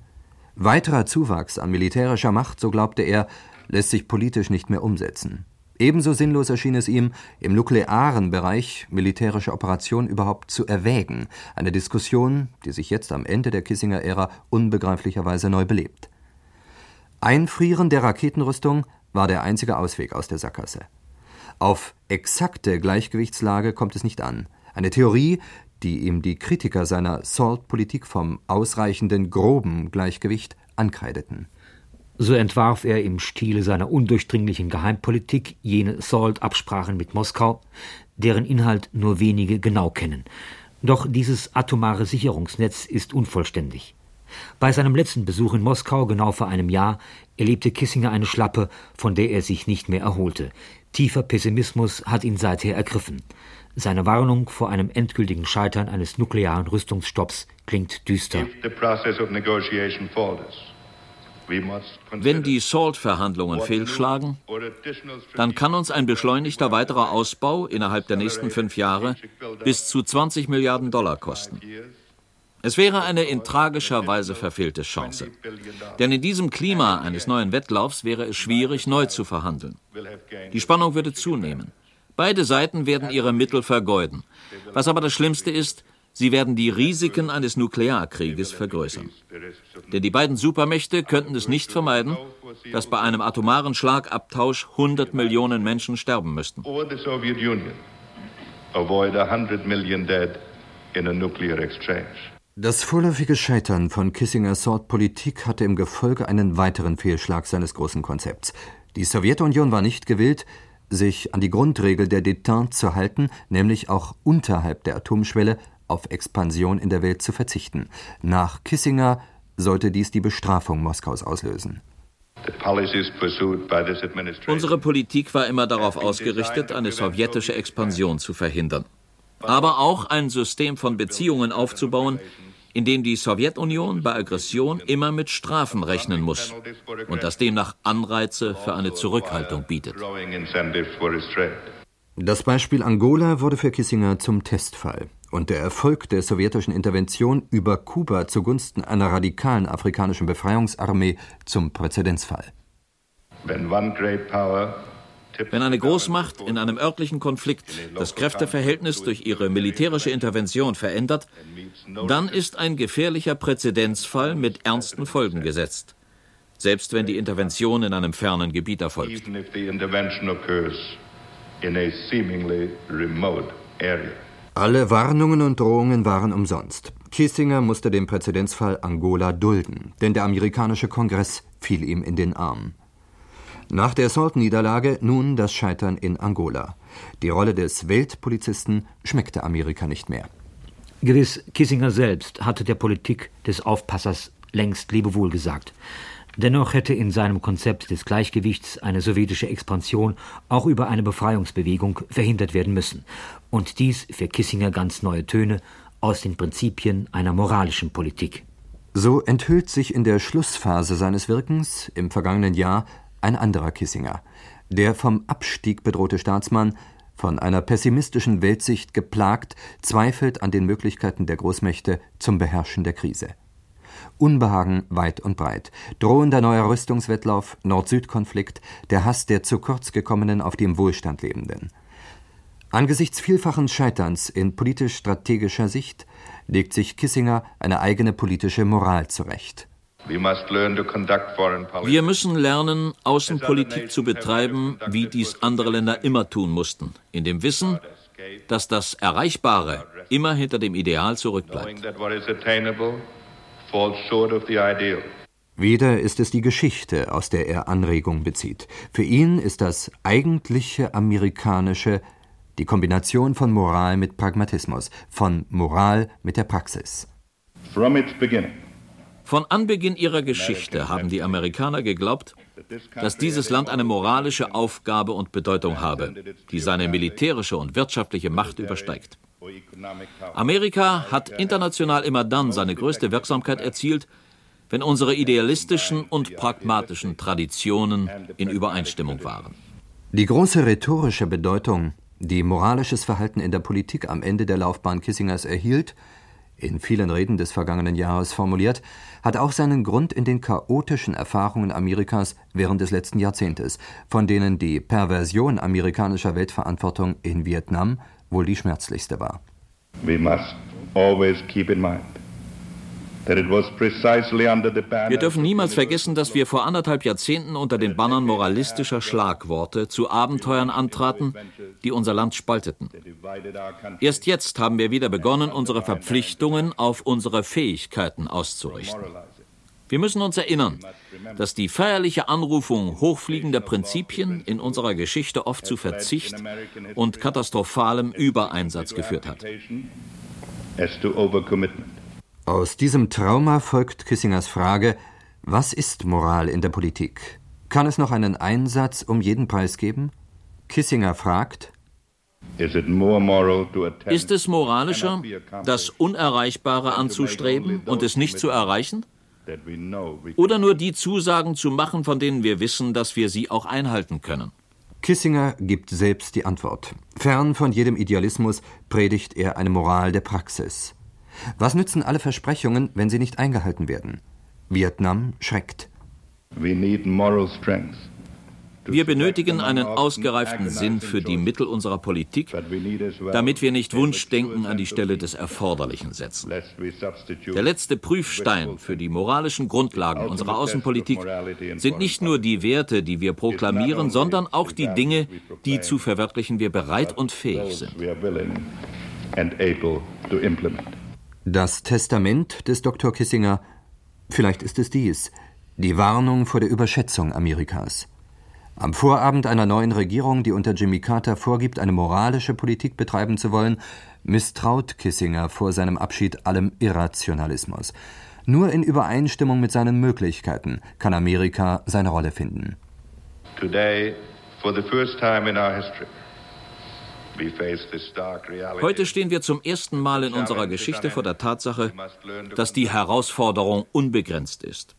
Weiterer Zuwachs an militärischer Macht, so glaubte er, lässt sich politisch nicht mehr umsetzen. Ebenso sinnlos erschien es ihm, im nuklearen Bereich militärische Operationen überhaupt zu erwägen, eine Diskussion, die sich jetzt am Ende der Kissinger-Ära unbegreiflicherweise neu belebt. Einfrieren der Raketenrüstung war der einzige Ausweg aus der Sackgasse. Auf exakte Gleichgewichtslage kommt es nicht an. Eine Theorie, die ihm die Kritiker seiner Salt-Politik vom ausreichenden groben Gleichgewicht ankreideten. So entwarf er im Stile seiner undurchdringlichen Geheimpolitik jene Salt-Absprachen mit Moskau, deren Inhalt nur wenige genau kennen. Doch dieses atomare Sicherungsnetz ist unvollständig. Bei seinem letzten Besuch in Moskau, genau vor einem Jahr, erlebte Kissinger eine Schlappe, von der er sich nicht mehr erholte. Tiefer Pessimismus hat ihn seither ergriffen. Seine Warnung vor einem endgültigen Scheitern eines nuklearen Rüstungsstopps klingt düster. Wenn die SALT-Verhandlungen fehlschlagen, dann kann uns ein beschleunigter weiterer Ausbau innerhalb der nächsten fünf Jahre bis zu 20 Milliarden Dollar kosten. Es wäre eine in tragischer Weise verfehlte Chance. Denn in diesem Klima eines neuen Wettlaufs wäre es schwierig, neu zu verhandeln. Die Spannung würde zunehmen. Beide Seiten werden ihre Mittel vergeuden. Was aber das Schlimmste ist, sie werden die Risiken eines Nuklearkrieges vergrößern. Denn die beiden Supermächte könnten es nicht vermeiden, dass bei einem atomaren Schlagabtausch 100 Millionen Menschen sterben müssten. Avoid 100 million dead in a nuclear exchange. Das vorläufige Scheitern von Kissingers Sort-Politik hatte im Gefolge einen weiteren Fehlschlag seines großen Konzepts. Die Sowjetunion war nicht gewillt, sich an die Grundregel der Détente zu halten, nämlich auch unterhalb der Atomschwelle auf Expansion in der Welt zu verzichten. Nach Kissinger sollte dies die Bestrafung Moskaus auslösen. Unsere Politik war immer darauf ausgerichtet, eine sowjetische Expansion zu verhindern aber auch ein System von Beziehungen aufzubauen, in dem die Sowjetunion bei Aggression immer mit Strafen rechnen muss und das demnach Anreize für eine Zurückhaltung bietet. Das Beispiel Angola wurde für Kissinger zum Testfall und der Erfolg der sowjetischen Intervention über Kuba zugunsten einer radikalen afrikanischen Befreiungsarmee zum Präzedenzfall. Wenn eine Großmacht in einem örtlichen Konflikt das Kräfteverhältnis durch ihre militärische Intervention verändert, dann ist ein gefährlicher Präzedenzfall mit ernsten Folgen gesetzt, selbst wenn die Intervention in einem fernen Gebiet erfolgt. Alle Warnungen und Drohungen waren umsonst. Kissinger musste den Präzedenzfall Angola dulden, denn der amerikanische Kongress fiel ihm in den Arm. Nach der Salt-Niederlage nun das Scheitern in Angola. Die Rolle des Weltpolizisten schmeckte Amerika nicht mehr. Gewiss, Kissinger selbst hatte der Politik des Aufpassers längst Lebewohl gesagt. Dennoch hätte in seinem Konzept des Gleichgewichts eine sowjetische Expansion auch über eine Befreiungsbewegung verhindert werden müssen. Und dies für Kissinger ganz neue Töne aus den Prinzipien einer moralischen Politik. So enthüllt sich in der Schlussphase seines Wirkens im vergangenen Jahr ein anderer Kissinger. Der vom Abstieg bedrohte Staatsmann, von einer pessimistischen Weltsicht geplagt, zweifelt an den Möglichkeiten der Großmächte zum Beherrschen der Krise. Unbehagen weit und breit, drohender neuer Rüstungswettlauf, Nord-Süd-Konflikt, der Hass der zu kurz gekommenen auf dem Wohlstand Lebenden. Angesichts vielfachen Scheiterns in politisch-strategischer Sicht legt sich Kissinger eine eigene politische Moral zurecht. Wir müssen lernen, Außenpolitik zu betreiben, wie dies andere Länder immer tun mussten, in dem Wissen, dass das Erreichbare immer hinter dem Ideal zurückbleibt. Wieder ist es die Geschichte, aus der er Anregung bezieht. Für ihn ist das eigentliche Amerikanische die Kombination von Moral mit Pragmatismus, von Moral mit der Praxis. Von Anbeginn ihrer Geschichte haben die Amerikaner geglaubt, dass dieses Land eine moralische Aufgabe und Bedeutung habe, die seine militärische und wirtschaftliche Macht übersteigt. Amerika hat international immer dann seine größte Wirksamkeit erzielt, wenn unsere idealistischen und pragmatischen Traditionen in Übereinstimmung waren. Die große rhetorische Bedeutung die moralisches Verhalten in der Politik am Ende der Laufbahn Kissingers erhielt, in vielen Reden des vergangenen Jahres formuliert, hat auch seinen Grund in den chaotischen Erfahrungen Amerikas während des letzten Jahrzehntes, von denen die Perversion amerikanischer Weltverantwortung in Vietnam wohl die schmerzlichste war. We must always keep in mind wir dürfen niemals vergessen, dass wir vor anderthalb Jahrzehnten unter den Bannern moralistischer Schlagworte zu Abenteuern antraten, die unser Land spalteten. Erst jetzt haben wir wieder begonnen, unsere Verpflichtungen auf unsere Fähigkeiten auszurichten. Wir müssen uns erinnern, dass die feierliche Anrufung hochfliegender Prinzipien in unserer Geschichte oft zu Verzicht und katastrophalem Übereinsatz geführt hat. Aus diesem Trauma folgt Kissingers Frage, was ist Moral in der Politik? Kann es noch einen Einsatz um jeden Preis geben? Kissinger fragt, ist es moralischer, das Unerreichbare anzustreben und es nicht zu erreichen? Oder nur die Zusagen zu machen, von denen wir wissen, dass wir sie auch einhalten können? Kissinger gibt selbst die Antwort. Fern von jedem Idealismus predigt er eine Moral der Praxis. Was nützen alle Versprechungen, wenn sie nicht eingehalten werden? Vietnam schreckt. Wir benötigen einen ausgereiften Sinn für die Mittel unserer Politik, damit wir nicht Wunschdenken an die Stelle des Erforderlichen setzen. Der letzte Prüfstein für die moralischen Grundlagen unserer Außenpolitik sind nicht nur die Werte, die wir proklamieren, sondern auch die Dinge, die zu verwirklichen wir bereit und fähig sind. Das Testament des Dr. Kissinger, vielleicht ist es dies, die Warnung vor der Überschätzung Amerikas. Am Vorabend einer neuen Regierung, die unter Jimmy Carter vorgibt, eine moralische Politik betreiben zu wollen, misstraut Kissinger vor seinem Abschied allem Irrationalismus. Nur in Übereinstimmung mit seinen Möglichkeiten kann Amerika seine Rolle finden. Today, for the first time in our history, Heute stehen wir zum ersten Mal in unserer Geschichte vor der Tatsache, dass die Herausforderung unbegrenzt ist.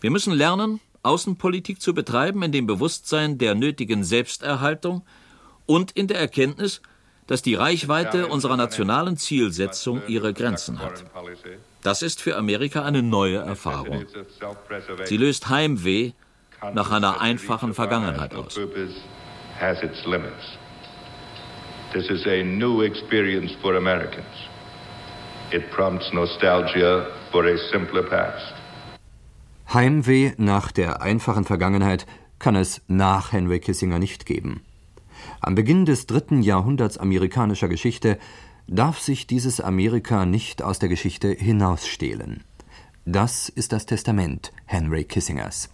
Wir müssen lernen, Außenpolitik zu betreiben in dem Bewusstsein der nötigen Selbsterhaltung und in der Erkenntnis, dass die Reichweite unserer nationalen Zielsetzung ihre Grenzen hat. Das ist für Amerika eine neue Erfahrung. Sie löst Heimweh nach einer einfachen Vergangenheit aus. This is a new experience for Americans. It prompts nostalgia for a simpler past. Heimweh nach der einfachen Vergangenheit kann es nach Henry Kissinger nicht geben. Am Beginn des dritten Jahrhunderts amerikanischer Geschichte darf sich dieses Amerika nicht aus der Geschichte hinausstehlen. Das ist das Testament Henry Kissingers.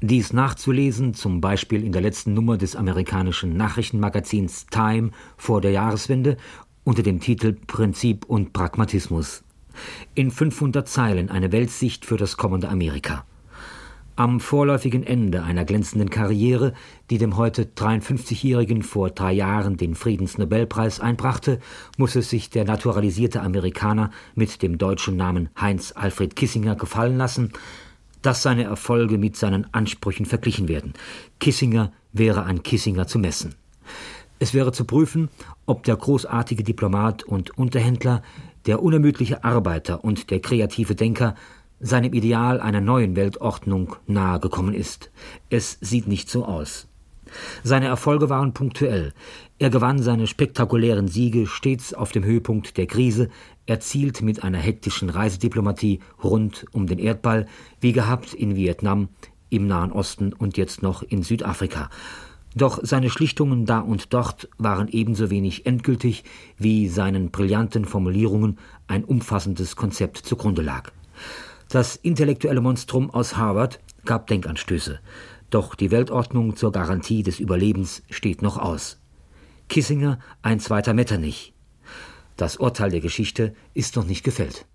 Dies nachzulesen, zum Beispiel in der letzten Nummer des amerikanischen Nachrichtenmagazins Time vor der Jahreswende unter dem Titel Prinzip und Pragmatismus. In 500 Zeilen eine Weltsicht für das kommende Amerika. Am vorläufigen Ende einer glänzenden Karriere, die dem heute 53-Jährigen vor drei Jahren den Friedensnobelpreis einbrachte, muss es sich der naturalisierte Amerikaner mit dem deutschen Namen Heinz Alfred Kissinger gefallen lassen, dass seine Erfolge mit seinen Ansprüchen verglichen werden. Kissinger wäre an Kissinger zu messen. Es wäre zu prüfen, ob der großartige Diplomat und Unterhändler, der unermüdliche Arbeiter und der kreative Denker seinem Ideal einer neuen Weltordnung nahegekommen ist. Es sieht nicht so aus. Seine Erfolge waren punktuell. Er gewann seine spektakulären Siege stets auf dem Höhepunkt der Krise, erzielt mit einer hektischen Reisediplomatie rund um den Erdball, wie gehabt in Vietnam, im Nahen Osten und jetzt noch in Südafrika. Doch seine Schlichtungen da und dort waren ebenso wenig endgültig, wie seinen brillanten Formulierungen ein umfassendes Konzept zugrunde lag. Das intellektuelle Monstrum aus Harvard gab Denkanstöße. Doch die Weltordnung zur Garantie des Überlebens steht noch aus. Kissinger ein zweiter Metternich. Das Urteil der Geschichte ist noch nicht gefällt.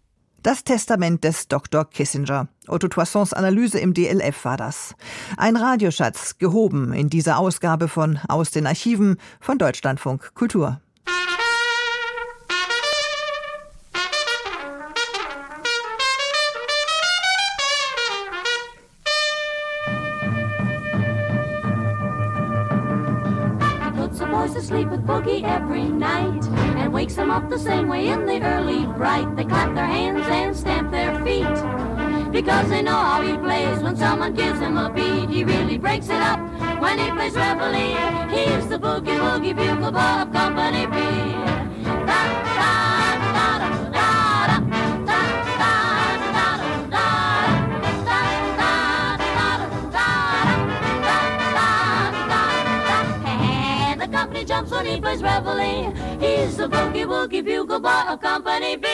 Das Testament des Dr. Kissinger. Otto Toissons Analyse im DLF war das. Ein Radioschatz, gehoben in dieser Ausgabe von Aus den Archiven von Deutschlandfunk Kultur. Every night and wakes them up the same way in the early bright. They clap their hands and stamp their feet because they know how he plays. When someone gives him a beat, he really breaks it up. When he plays reveille, he's the boogie woogie bugle of Company B. boogie woogie bugle boy of Company B.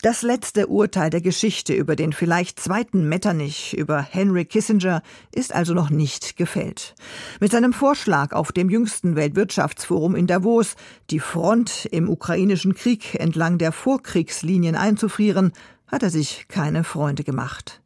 Das letzte Urteil der Geschichte über den vielleicht zweiten Metternich, über Henry Kissinger, ist also noch nicht gefällt. Mit seinem Vorschlag auf dem jüngsten Weltwirtschaftsforum in Davos, die Front im ukrainischen Krieg entlang der Vorkriegslinien einzufrieren, hat er sich keine Freunde gemacht.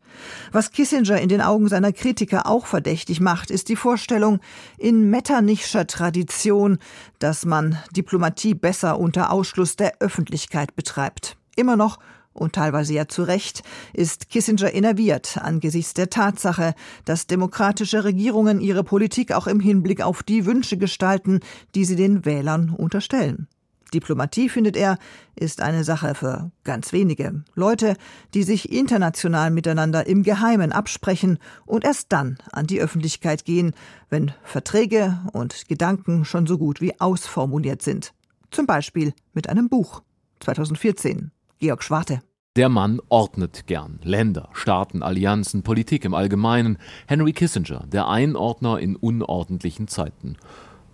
Was Kissinger in den Augen seiner Kritiker auch verdächtig macht, ist die Vorstellung in Metternichscher Tradition, dass man Diplomatie besser unter Ausschluss der Öffentlichkeit betreibt. Immer noch und teilweise ja zu Recht, ist Kissinger innerviert angesichts der Tatsache, dass demokratische Regierungen ihre Politik auch im Hinblick auf die Wünsche gestalten, die sie den Wählern unterstellen. Diplomatie, findet er, ist eine Sache für ganz wenige. Leute, die sich international miteinander im Geheimen absprechen und erst dann an die Öffentlichkeit gehen, wenn Verträge und Gedanken schon so gut wie ausformuliert sind. Zum Beispiel mit einem Buch. 2014. Georg Schwarte. Der Mann ordnet gern Länder, Staaten, Allianzen, Politik im Allgemeinen. Henry Kissinger, der Einordner in unordentlichen Zeiten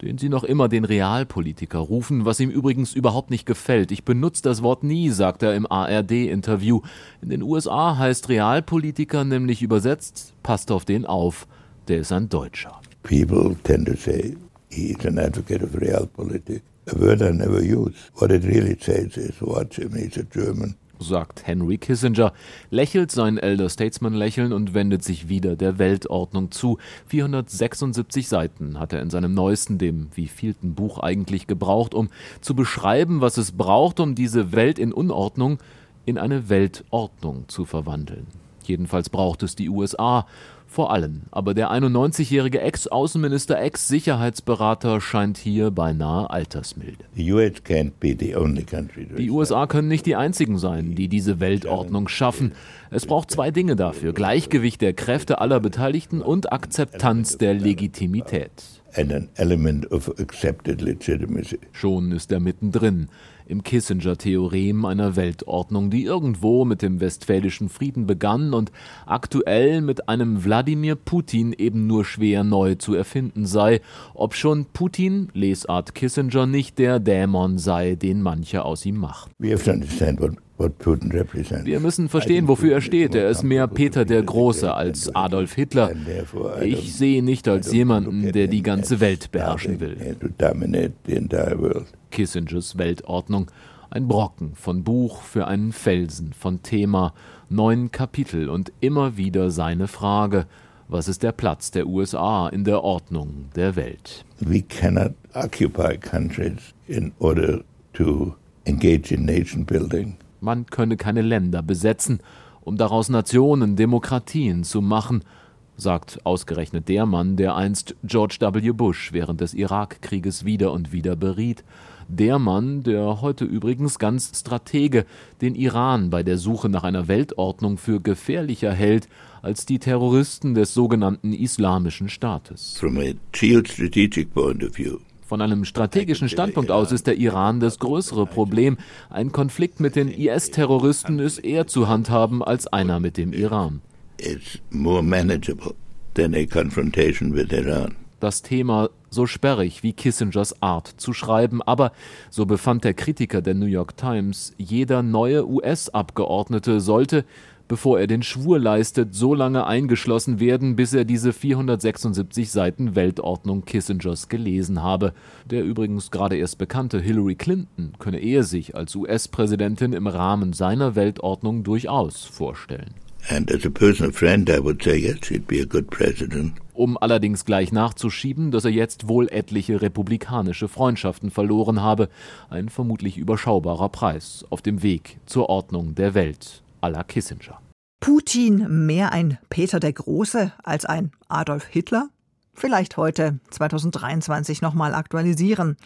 den Sie noch immer den Realpolitiker rufen, was ihm übrigens überhaupt nicht gefällt. Ich benutze das Wort nie, sagt er im ARD-Interview. In den USA heißt Realpolitiker nämlich übersetzt, passt auf den auf, der ist ein Deutscher. People tend to say, he's an advocate of realpolitik. A word I never use. What it really says is, watch him, he's a German sagt Henry Kissinger, lächelt sein Elder Statesman Lächeln und wendet sich wieder der Weltordnung zu. 476 Seiten hat er in seinem neuesten, dem wievielten Buch eigentlich gebraucht, um zu beschreiben, was es braucht, um diese Welt in Unordnung in eine Weltordnung zu verwandeln. Jedenfalls braucht es die USA vor allem. Aber der 91-jährige Ex-Außenminister, Ex-Sicherheitsberater scheint hier beinahe altersmilde. Die USA können nicht die einzigen sein, die diese Weltordnung schaffen. Es braucht zwei Dinge dafür. Gleichgewicht der Kräfte aller Beteiligten und Akzeptanz der Legitimität. Schon ist er mittendrin. Im Kissinger-Theorem einer Weltordnung, die irgendwo mit dem Westfälischen Frieden begann und aktuell mit einem Wladimir Putin eben nur schwer neu zu erfinden sei, obschon Putin, Lesart Kissinger, nicht der Dämon sei, den manche aus ihm macht. We have to understand what wir müssen verstehen, wofür er steht. Er ist mehr Peter der Große als Adolf Hitler. Ich sehe ihn nicht als jemanden, der die ganze Welt beherrschen will. Kissingers Weltordnung. Ein Brocken von Buch für einen Felsen, von Thema, neun Kapitel und immer wieder seine Frage, was ist der Platz der USA in der Ordnung der Welt? We cannot occupy countries in order to engage in nation building. Man könne keine Länder besetzen, um daraus Nationen, Demokratien zu machen, sagt ausgerechnet der Mann, der einst George W. Bush während des Irakkrieges wieder und wieder beriet, der Mann, der heute übrigens ganz Stratege den Iran bei der Suche nach einer Weltordnung für gefährlicher hält als die Terroristen des sogenannten Islamischen Staates. From a geostrategic point of view, von einem strategischen Standpunkt aus ist der Iran das größere Problem. Ein Konflikt mit den IS-Terroristen ist eher zu handhaben als einer mit dem Iran. Das Thema so sperrig wie Kissingers Art zu schreiben, aber, so befand der Kritiker der New York Times, jeder neue US-Abgeordnete sollte bevor er den Schwur leistet, so lange eingeschlossen werden, bis er diese 476 Seiten Weltordnung Kissingers gelesen habe. Der übrigens gerade erst bekannte Hillary Clinton könne er sich als US-Präsidentin im Rahmen seiner Weltordnung durchaus vorstellen. Um allerdings gleich nachzuschieben, dass er jetzt wohl etliche republikanische Freundschaften verloren habe, ein vermutlich überschaubarer Preis auf dem Weg zur Ordnung der Welt à la Kissinger. Putin mehr ein Peter der Große als ein Adolf Hitler? Vielleicht heute 2023 nochmal aktualisieren.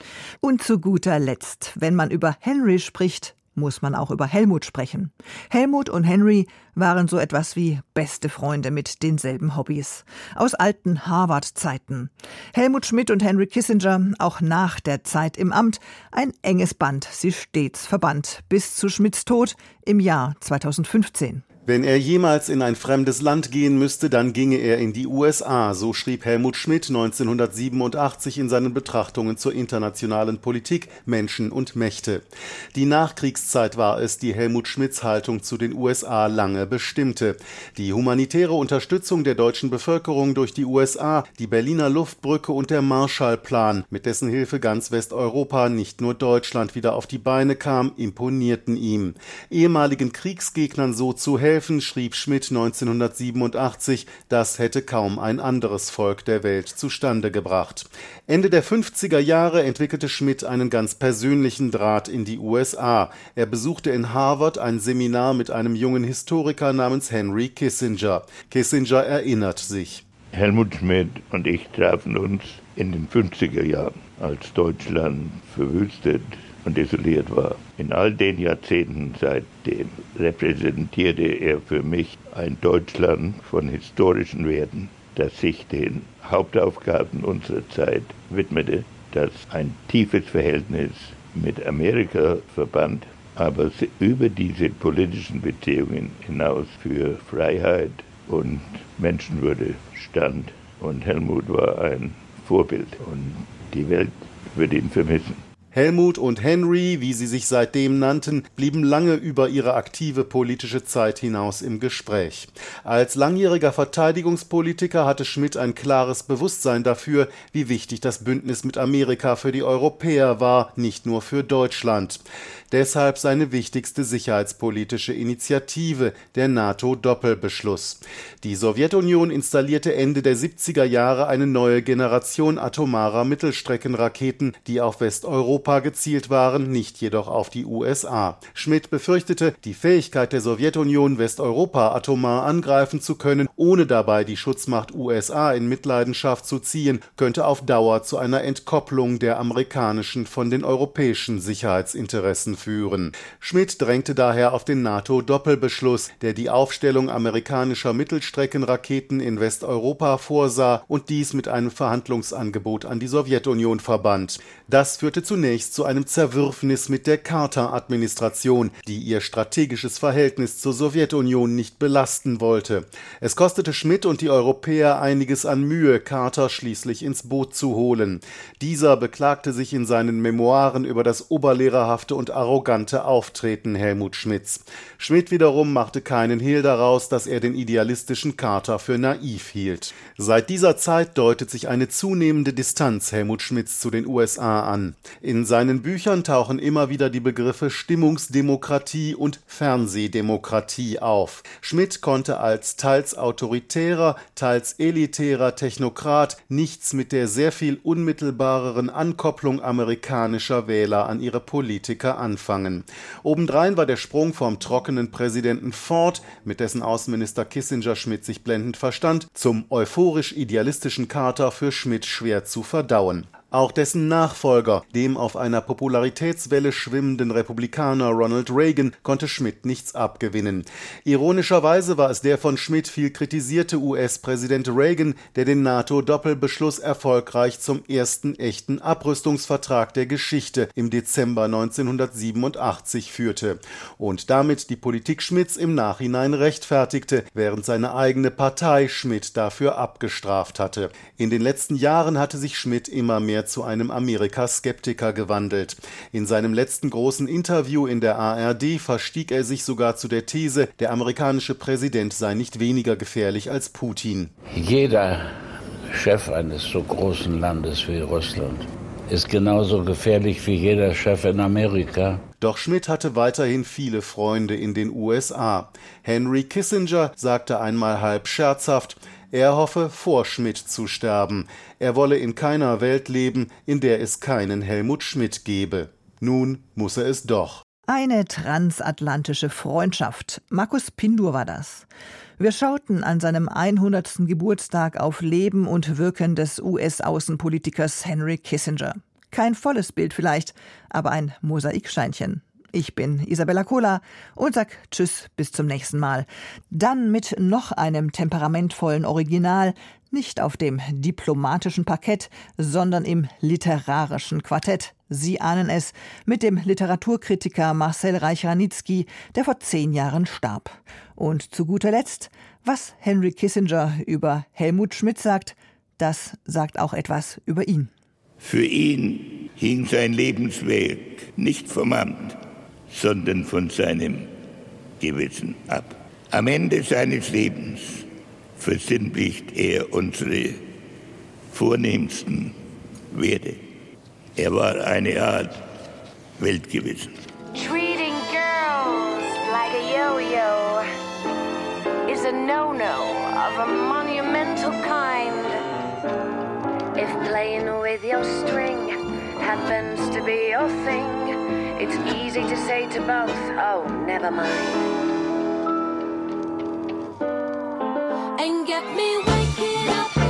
Und zu guter Letzt, wenn man über Henry spricht, muss man auch über Helmut sprechen. Helmut und Henry waren so etwas wie beste Freunde mit denselben Hobbys. Aus alten Harvard-Zeiten. Helmut Schmidt und Henry Kissinger, auch nach der Zeit im Amt, ein enges Band, sie stets verbannt, bis zu Schmidts Tod im Jahr 2015. Wenn er jemals in ein fremdes Land gehen müsste, dann ginge er in die USA, so schrieb Helmut Schmidt 1987 in seinen Betrachtungen zur internationalen Politik, Menschen und Mächte. Die Nachkriegszeit war es, die Helmut Schmidts Haltung zu den USA lange bestimmte. Die humanitäre Unterstützung der deutschen Bevölkerung durch die USA, die Berliner Luftbrücke und der Marshallplan, mit dessen Hilfe ganz Westeuropa, nicht nur Deutschland wieder auf die Beine kam, imponierten ihm. Ehemaligen Kriegsgegnern so zu helfen, helfen, schrieb Schmidt 1987, das hätte kaum ein anderes Volk der Welt zustande gebracht. Ende der 50er Jahre entwickelte Schmidt einen ganz persönlichen Draht in die USA. Er besuchte in Harvard ein Seminar mit einem jungen Historiker namens Henry Kissinger. Kissinger erinnert sich. Helmut Schmidt und ich trafen uns in den 50er Jahren, als Deutschland verwüstet und isoliert war. In all den Jahrzehnten seitdem repräsentierte er für mich ein Deutschland von historischen Werten, das sich den Hauptaufgaben unserer Zeit widmete, das ein tiefes Verhältnis mit Amerika verband, aber über diese politischen Beziehungen hinaus für Freiheit und Menschenwürde stand. Und Helmut war ein Vorbild und die Welt würde ihn vermissen. Helmut und Henry, wie sie sich seitdem nannten, blieben lange über ihre aktive politische Zeit hinaus im Gespräch. Als langjähriger Verteidigungspolitiker hatte Schmidt ein klares Bewusstsein dafür, wie wichtig das Bündnis mit Amerika für die Europäer war, nicht nur für Deutschland. Deshalb seine wichtigste sicherheitspolitische Initiative, der NATO-Doppelbeschluss. Die Sowjetunion installierte Ende der 70er Jahre eine neue Generation atomarer Mittelstreckenraketen, die auf Westeuropa gezielt waren, nicht jedoch auf die USA. Schmidt befürchtete, die Fähigkeit der Sowjetunion, Westeuropa atomar angreifen zu können, ohne dabei die Schutzmacht USA in Mitleidenschaft zu ziehen, könnte auf Dauer zu einer Entkopplung der amerikanischen von den europäischen Sicherheitsinteressen führen. Schmidt drängte daher auf den NATO-Doppelbeschluss, der die Aufstellung amerikanischer Mittelstreckenraketen in Westeuropa vorsah und dies mit einem Verhandlungsangebot an die Sowjetunion verband. Das führte zunächst zunächst zu einem Zerwürfnis mit der Carter-Administration, die ihr strategisches Verhältnis zur Sowjetunion nicht belasten wollte. Es kostete Schmidt und die Europäer einiges an Mühe, Carter schließlich ins Boot zu holen. Dieser beklagte sich in seinen Memoiren über das oberlehrerhafte und arrogante Auftreten Helmut Schmidts. Schmidt wiederum machte keinen Hehl daraus, dass er den idealistischen Carter für naiv hielt. Seit dieser Zeit deutet sich eine zunehmende Distanz Helmut Schmidts zu den USA an. In seinen Büchern tauchen immer wieder die Begriffe Stimmungsdemokratie und Fernsehdemokratie auf. Schmidt konnte als teils autoritärer, teils elitärer Technokrat nichts mit der sehr viel unmittelbareren Ankopplung amerikanischer Wähler an ihre Politiker anfangen. Obendrein war der Sprung vom trockenen Präsidenten Ford, mit dessen Außenminister Kissinger Schmidt sich blendend verstand, zum euphorisch idealistischen Carter für Schmidt schwer zu verdauen. Auch dessen Nachfolger, dem auf einer Popularitätswelle schwimmenden Republikaner Ronald Reagan, konnte Schmidt nichts abgewinnen. Ironischerweise war es der von Schmidt viel kritisierte US-Präsident Reagan, der den NATO-Doppelbeschluss erfolgreich zum ersten echten Abrüstungsvertrag der Geschichte im Dezember 1987 führte und damit die Politik Schmidts im Nachhinein rechtfertigte, während seine eigene Partei Schmidt dafür abgestraft hatte. In den letzten Jahren hatte sich Schmidt immer mehr mehr zu einem Amerika-Skeptiker gewandelt. In seinem letzten großen Interview in der ARD verstieg er sich sogar zu der These, der amerikanische Präsident sei nicht weniger gefährlich als Putin. Jeder Chef eines so großen Landes wie Russland ist genauso gefährlich wie jeder Chef in Amerika. Doch Schmidt hatte weiterhin viele Freunde in den USA. Henry Kissinger sagte einmal halb scherzhaft, er hoffe, vor Schmidt zu sterben. Er wolle in keiner Welt leben, in der es keinen Helmut Schmidt gebe. Nun muss er es doch. Eine transatlantische Freundschaft. Markus Pindur war das. Wir schauten an seinem 100. Geburtstag auf Leben und Wirken des US-Außenpolitikers Henry Kissinger. Kein volles Bild vielleicht, aber ein Mosaiksteinchen. Ich bin Isabella Kohler und sag Tschüss bis zum nächsten Mal. Dann mit noch einem temperamentvollen Original, nicht auf dem diplomatischen Parkett, sondern im literarischen Quartett. Sie ahnen es, mit dem Literaturkritiker Marcel Reich-Ranitzky, der vor zehn Jahren starb. Und zu guter Letzt, was Henry Kissinger über Helmut Schmidt sagt, das sagt auch etwas über ihn. Für ihn hing sein Lebensweg nicht vom Amt, sondern von seinem Gewissen ab. Am Ende seines Lebens versinnlicht er unsere vornehmsten Werte. Er war eine Art Weltgewissen. Treating girls like a yo-yo is a no-no of a monumental kind. If playing with your string happens to be your thing, It's easy to say to both, oh, never mind. And get me waking up.